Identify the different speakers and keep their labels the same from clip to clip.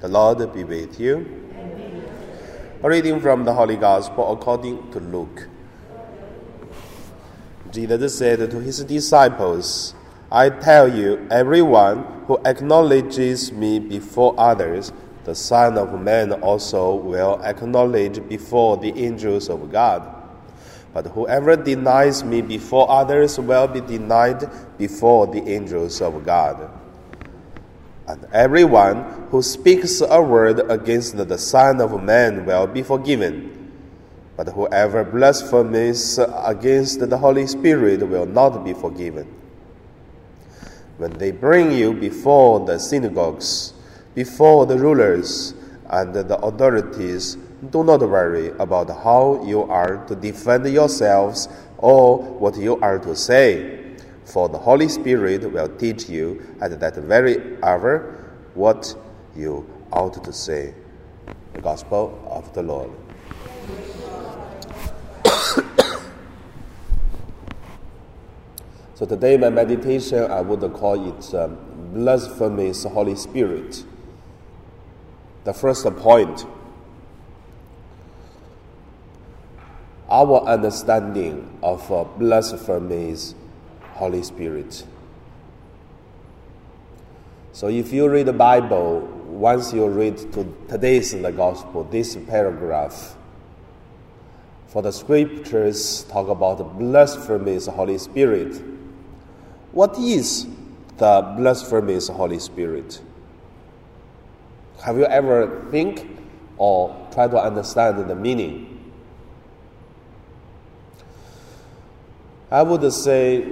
Speaker 1: The Lord be with you. A reading from the Holy Gospel according to Luke. Jesus said to his disciples, I tell you, everyone who acknowledges me before others, the Son of Man also will acknowledge before the angels of God. But whoever denies me before others will be denied before the angels of God. And everyone who speaks a word against the Son of Man will be forgiven. But whoever blasphemes against the Holy Spirit will not be forgiven. When they bring you before the synagogues, before the rulers and the authorities, do not worry about how you are to defend yourselves or what you are to say for the Holy Spirit will teach you at that very hour what you ought to say. The Gospel of the Lord. so today, my meditation, I would call it um, blasphemous Holy Spirit. The first point our understanding of uh, blasphemous Holy Spirit. So if you read the Bible, once you read to today's in the gospel, this paragraph, for the scriptures talk about the blasphemous Holy Spirit. What is the blasphemous Holy Spirit? Have you ever think or try to understand the meaning? I would say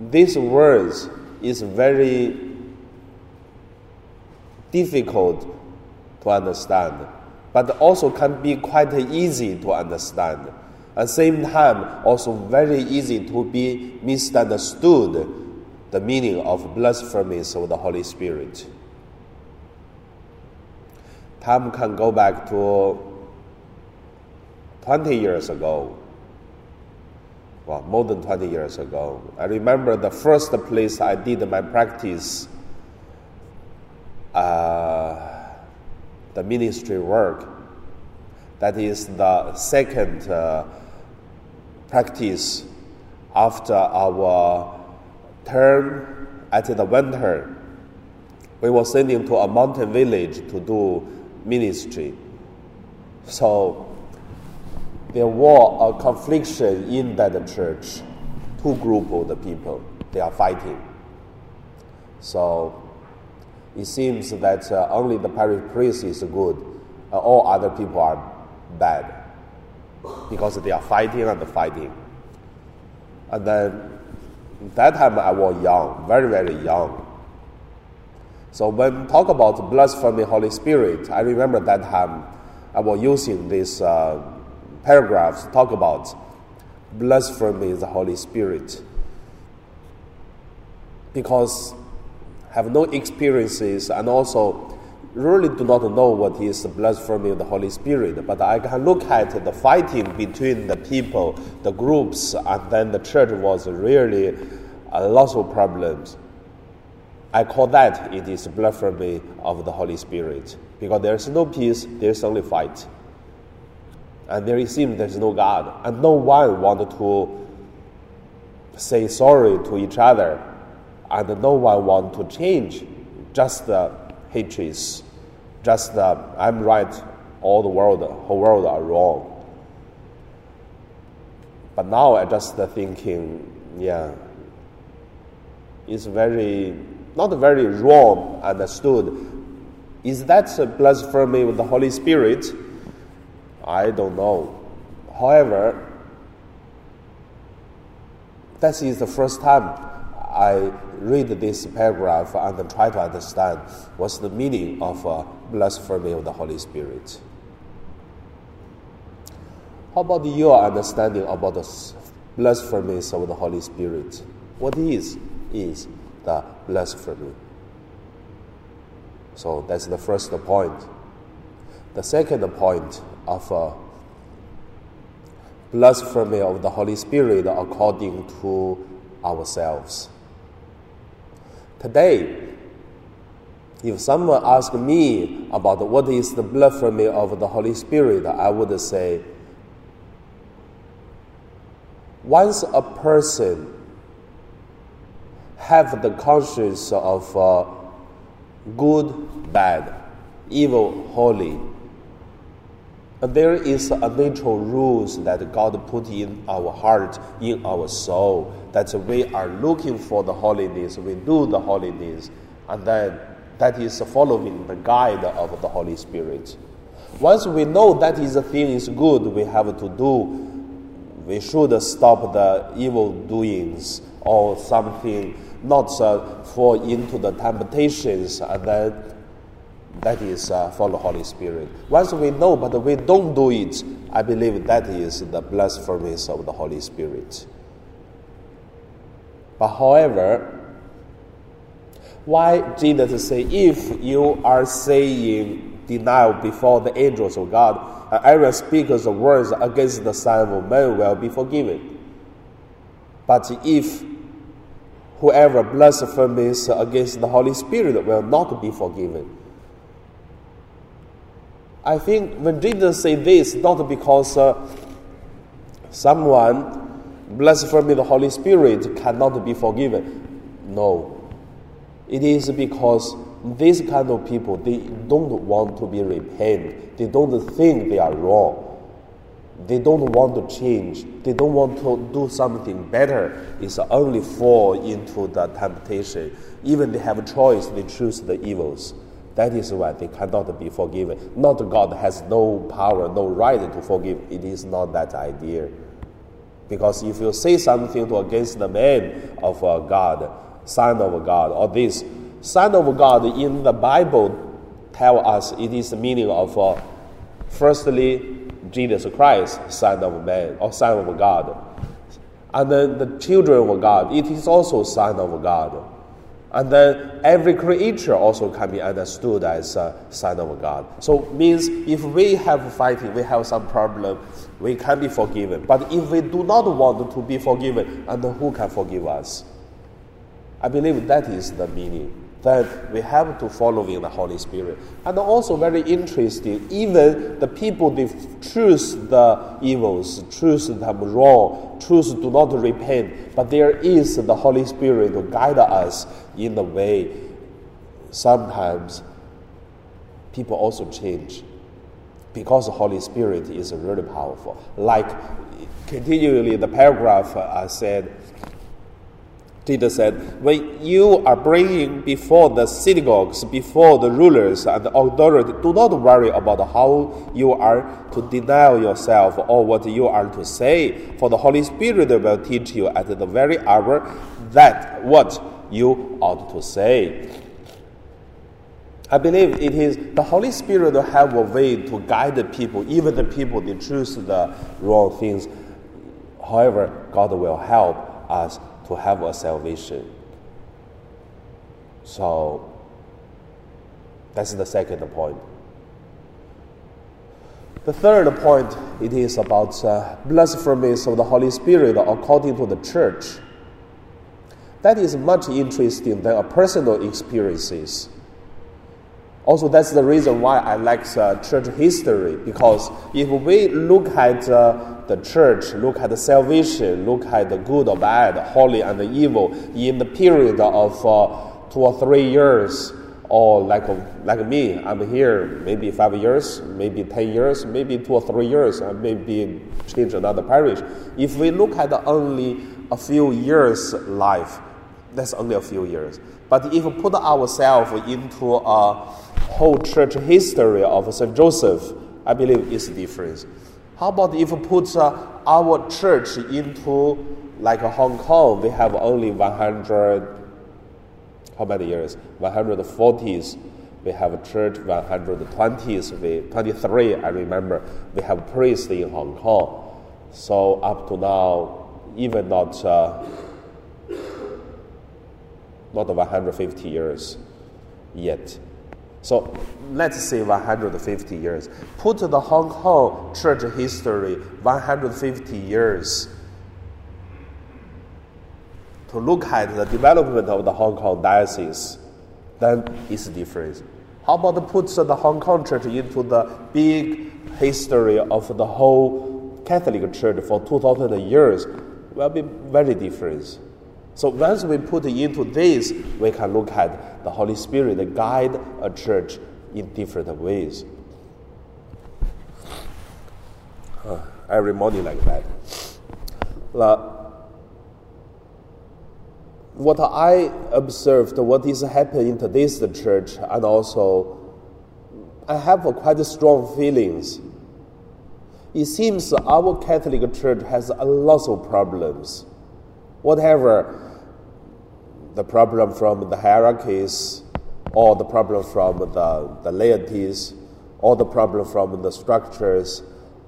Speaker 1: these words is very difficult to understand, but also can be quite easy to understand. At the same time, also very easy to be misunderstood the meaning of blasphemies of the Holy Spirit. Time can go back to 20 years ago well, more than 20 years ago. I remember the first place I did my practice, uh, the ministry work. That is the second uh, practice after our term at the winter. We were sending to a mountain village to do ministry. So there was a confliction in that church. Two groups of the people, they are fighting. So it seems that uh, only the parish priest is good, uh, all other people are bad because they are fighting and fighting. And then that time I was young, very very young. So when talk about blasphemy Holy Spirit, I remember that time I was using this. Uh, paragraphs talk about blasphemy the Holy Spirit because have no experiences and also really do not know what is blasphemy of the Holy Spirit. But I can look at the fighting between the people, the groups, and then the church was really a lot of problems. I call that it is blasphemy of the Holy Spirit because there is no peace, there is only fight and there seems there's no God, and no one wanted to say sorry to each other, and no one want to change. Just the hatreds, just the I'm right, all the world, whole world are wrong. But now I just thinking, yeah, it's very not very wrong understood. Is that blasphemy with the Holy Spirit? I don't know. However, that is the first time I read this paragraph and try to understand what's the meaning of uh, blasphemy of the Holy Spirit. How about your understanding about the blasphemies of the Holy Spirit? What is is the blasphemy? So that's the first point. The second point of blasphemy of the Holy Spirit according to ourselves. Today, If someone asks me about what is the blasphemy of the Holy Spirit, I would say once a person have the conscience of uh, good, bad, evil, holy, there is a natural rules that God put in our heart, in our soul, that we are looking for the holiness, we do the holiness, and then that is following the guide of the Holy Spirit. Once we know that is a thing is good, we have to do, we should stop the evil doings or something, not uh, fall into the temptations, and then that is uh, for the Holy Spirit. Once we know, but we don't do it, I believe that is the blasphemies of the Holy Spirit. But however, why Jesus say, if you are saying denial before the angels of God, and everyone speaks the words against the Son of Man will be forgiven. But if whoever blasphemes against the Holy Spirit will not be forgiven. I think when Jesus say this, not because uh, someone blaspheming the Holy Spirit cannot be forgiven. No. It is because these kind of people, they don't want to be repented. They don't think they are wrong. They don't want to change. They don't want to do something better. It's only fall into the temptation. Even they have a choice, they choose the evils. That is why they cannot be forgiven. Not God has no power, no right to forgive. It is not that idea. Because if you say something to against the man of uh, God, son of God, or this son of God in the Bible tell us it is the meaning of uh, firstly Jesus Christ, son of man or son of God, and then the children of God. It is also son of God. And then every creature also can be understood as a son of God. So means if we have fighting, we have some problem, we can be forgiven. But if we do not want to be forgiven, and who can forgive us? I believe that is the meaning. That we have to follow in the Holy Spirit. And also very interesting, even the people they choose the evils, choose them wrong, choose do not repent, but there is the Holy Spirit to guide us in the way. Sometimes people also change because the Holy Spirit is really powerful. Like continually the paragraph I said, Jesus said, When you are bringing before the synagogues, before the rulers and the authority, do not worry about how you are to deny yourself or what you are to say, for the Holy Spirit will teach you at the very hour that what you ought to say. I believe it is the Holy Spirit will have a way to guide the people, even the people they choose the wrong things. However, God will help us to have a salvation. So that's the second point. The third point it is about uh, blasphemies of the Holy Spirit according to the church. That is much interesting than a personal experiences. Also, that's the reason why I like uh, church history because if we look at uh, the church, look at the salvation, look at the good or bad, holy and evil in the period of uh, two or three years, or like like me, I'm here maybe five years, maybe ten years, maybe two or three years, I maybe change another parish. If we look at only a few years life, that's only a few years. But if we put ourselves into a whole church history of St. Joseph, I believe it's different. How about if we put uh, our church into like Hong Kong, we have only 100, how many years? 140s. We have a church 120s, we, 23, I remember. We have priests in Hong Kong. So up to now, even not, uh, not 150 years yet. So let's say 150 years. Put the Hong Kong church history 150 years to look at the development of the Hong Kong diocese. then it's different. How about put the Hong Kong church into the big history of the whole Catholic Church for 2,000 years? Will be very different. So once we put into this, we can look at the Holy Spirit guide a church in different ways. Uh, every morning like that. What I observed, what is happening in today's church, and also I have quite strong feelings. It seems our Catholic Church has a lot of problems. Whatever the problem from the hierarchies, or the problem from the, the laities, or the problem from the structures,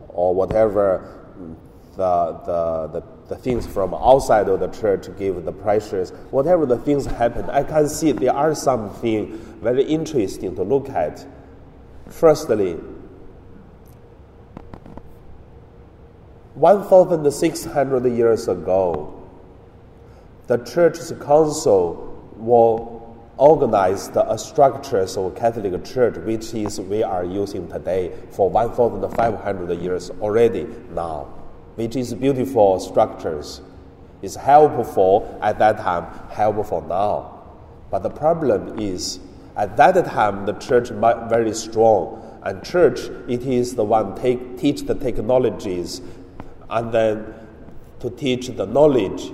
Speaker 1: or whatever the, the, the, the, things from outside of the church to give the pressures, whatever the things happen, I can see there are something very interesting to look at. Firstly, 1,600 years ago, the church's council will organize the structures of Catholic Church, which is we are using today for 1,500 years already now which is beautiful structures, It's helpful at that time, helpful now. But the problem is, at that time, the church very strong, and church it is the one take teach the technologies, and then to teach the knowledge,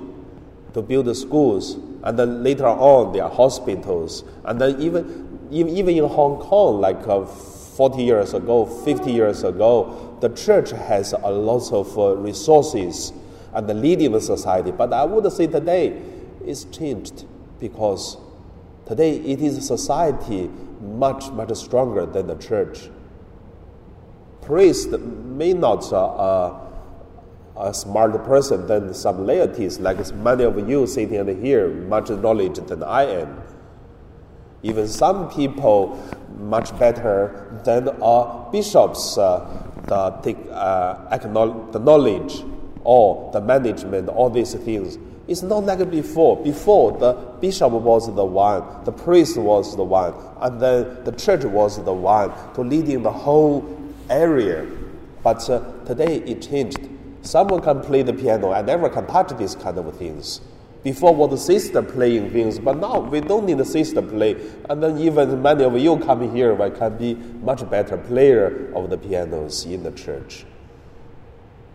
Speaker 1: to build schools, and then later on there are hospitals, and then even even in Hong Kong, like uh, 40 years ago, 50 years ago, the church has a lot of uh, resources and the leading the society. But I would say today it's changed because today it is a society much, much stronger than the church. Priest may not uh, uh, a smart person than some laities, like many of you sitting here, much knowledge than I am. Even some people much better than uh, bishops uh, the, uh, the knowledge or the management, all these things. It's not like before. Before, the bishop was the one, the priest was the one, and then the church was the one to leading the whole area. But uh, today it changed. Someone can play the piano. I never can touch these kind of things. Before was the sister playing things, but now we don't need the sister play. And then even many of you coming here, we can be much better player of the pianos in the church.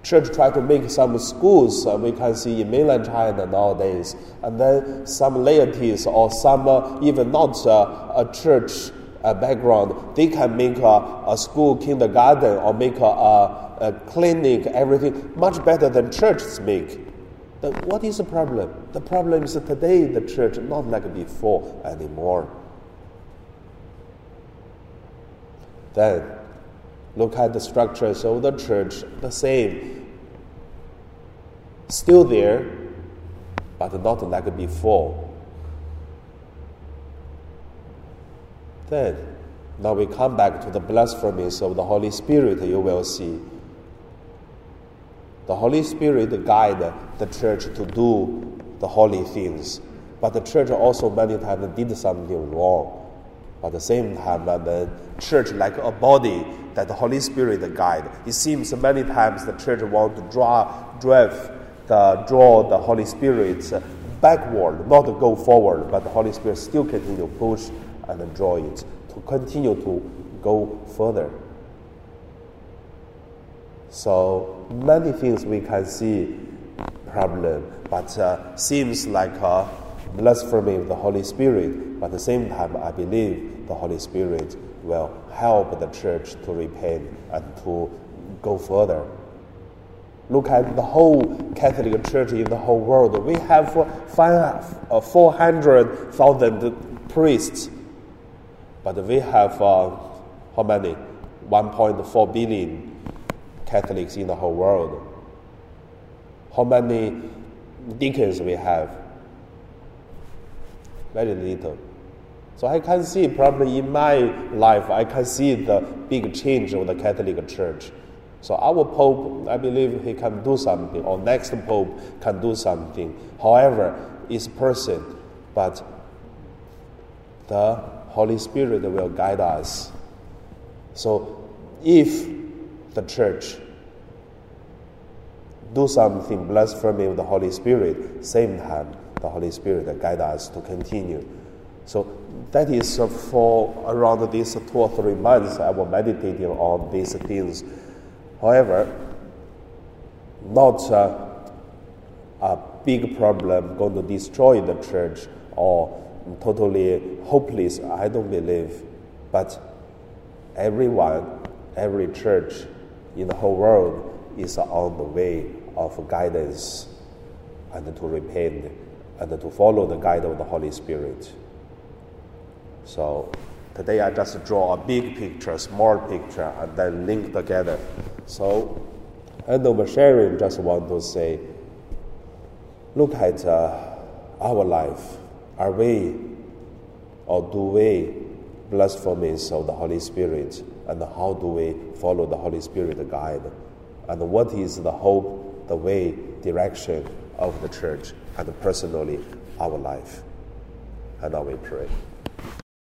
Speaker 1: Church try to make some schools uh, we can see in mainland China nowadays, and then some laities or some uh, even not uh, a church uh, background, they can make a, a school kindergarten or make a, a, a clinic, everything much better than churches make what is the problem? The problem is that today the church not like before anymore. Then look at the structures of the church, the same. Still there, but not like before. Then, now we come back to the blasphemies of the Holy Spirit, you will see. The Holy Spirit guide the church to do the holy things, but the church also many times did something wrong. But at the same time, uh, the church like a body that the Holy Spirit guide. It seems many times the church want to draw, drive the draw the Holy Spirit backward, not go forward, but the Holy Spirit still continue push and draw it to continue to go further. So many things we can see problem, but uh, seems like a blasphemy of the Holy Spirit. But at the same time, I believe the Holy Spirit will help the church to repent and to go further. Look at the whole Catholic Church in the whole world. We have uh, 400,000 priests, but we have uh, how many? 1.4 billion Catholics in the whole world. How many deacons we have? Very little. So I can see probably in my life, I can see the big change of the Catholic Church. So our Pope, I believe he can do something, or next Pope can do something. However, is person, but the Holy Spirit will guide us. So, if the church do something blasphemy with the Holy Spirit, same time the Holy Spirit guide us to continue. So that is uh, for around these two or three months I was meditating on these things. However, not uh, a big problem going to destroy the church or totally hopeless, I don't believe. But everyone, every church in the whole world is on the way of guidance and to repent and to follow the guide of the Holy Spirit. So today I just draw a big picture, small picture, and then link together. So end of sharing, just want to say, look at uh, our life. Are we or do we blasphemies of the Holy Spirit? And how do we follow the Holy Spirit guide? And what is the hope, the way, direction of the church and personally our life? And now we pray.